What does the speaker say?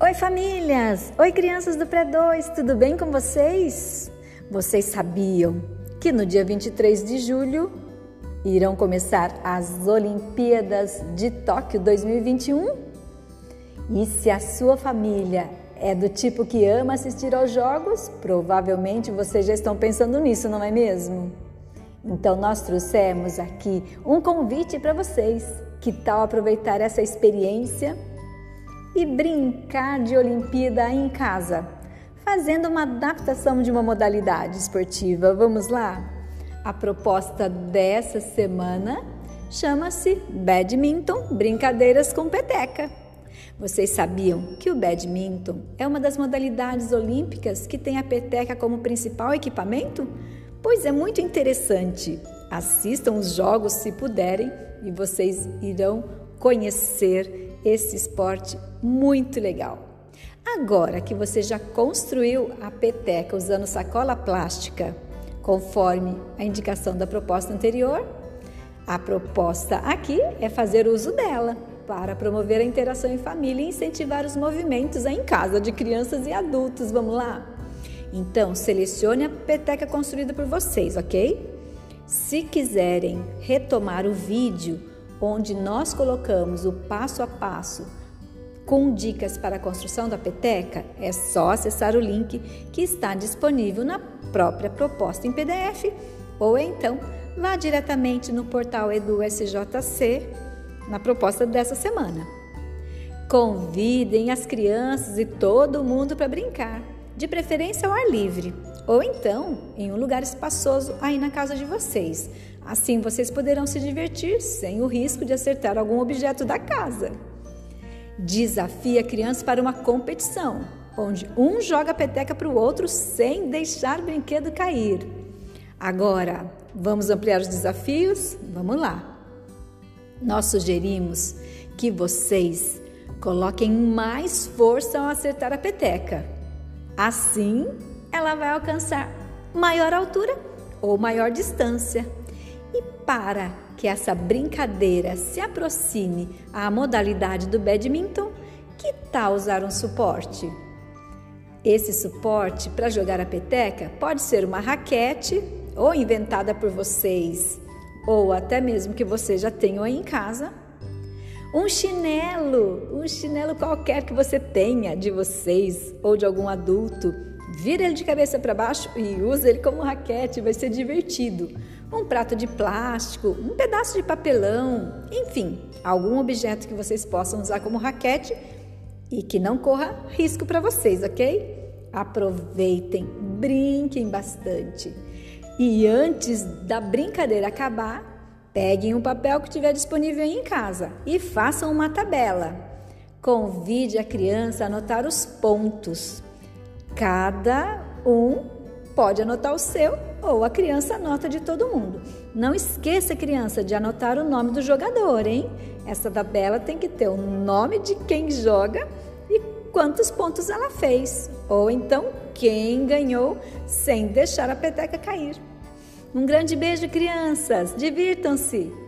Oi, famílias! Oi, crianças do Pré-2, tudo bem com vocês? Vocês sabiam que no dia 23 de julho irão começar as Olimpíadas de Tóquio 2021? E se a sua família é do tipo que ama assistir aos jogos, provavelmente vocês já estão pensando nisso, não é mesmo? Então, nós trouxemos aqui um convite para vocês. Que tal aproveitar essa experiência? E brincar de Olimpíada em casa, fazendo uma adaptação de uma modalidade esportiva. Vamos lá? A proposta dessa semana chama-se Badminton Brincadeiras com Peteca. Vocês sabiam que o badminton é uma das modalidades olímpicas que tem a peteca como principal equipamento? Pois é muito interessante. Assistam os jogos se puderem e vocês irão conhecer esse esporte muito legal. Agora que você já construiu a peteca usando sacola plástica, conforme a indicação da proposta anterior, a proposta aqui é fazer uso dela para promover a interação em família e incentivar os movimentos em casa de crianças e adultos. Vamos lá? Então, selecione a peteca construída por vocês, ok? Se quiserem retomar o vídeo onde nós colocamos o passo a passo com dicas para a construção da peteca, é só acessar o link que está disponível na própria proposta em PDF ou então vá diretamente no portal EduSJC na proposta dessa semana. Convidem as crianças e todo mundo para brincar, de preferência ao ar livre, ou então em um lugar espaçoso aí na casa de vocês. Assim vocês poderão se divertir sem o risco de acertar algum objeto da casa. Desafie a criança para uma competição, onde um joga a peteca para o outro sem deixar o brinquedo cair. Agora, vamos ampliar os desafios? Vamos lá! Nós sugerimos que vocês coloquem mais força ao acertar a peteca. Assim, ela vai alcançar maior altura ou maior distância. E para que essa brincadeira se aproxime à modalidade do badminton, que tal usar um suporte? Esse suporte para jogar a peteca pode ser uma raquete ou inventada por vocês, ou até mesmo que vocês já tenham aí em casa. Um chinelo, um chinelo qualquer que você tenha de vocês ou de algum adulto Vira ele de cabeça para baixo e usa ele como raquete, vai ser divertido. Um prato de plástico, um pedaço de papelão, enfim, algum objeto que vocês possam usar como raquete e que não corra risco para vocês, ok? Aproveitem, brinquem bastante. E antes da brincadeira acabar, peguem um papel que tiver disponível aí em casa e façam uma tabela. Convide a criança a anotar os pontos Cada um pode anotar o seu ou a criança anota de todo mundo. Não esqueça, criança, de anotar o nome do jogador, hein? Essa tabela tem que ter o nome de quem joga e quantos pontos ela fez, ou então quem ganhou sem deixar a peteca cair. Um grande beijo, crianças! Divirtam-se!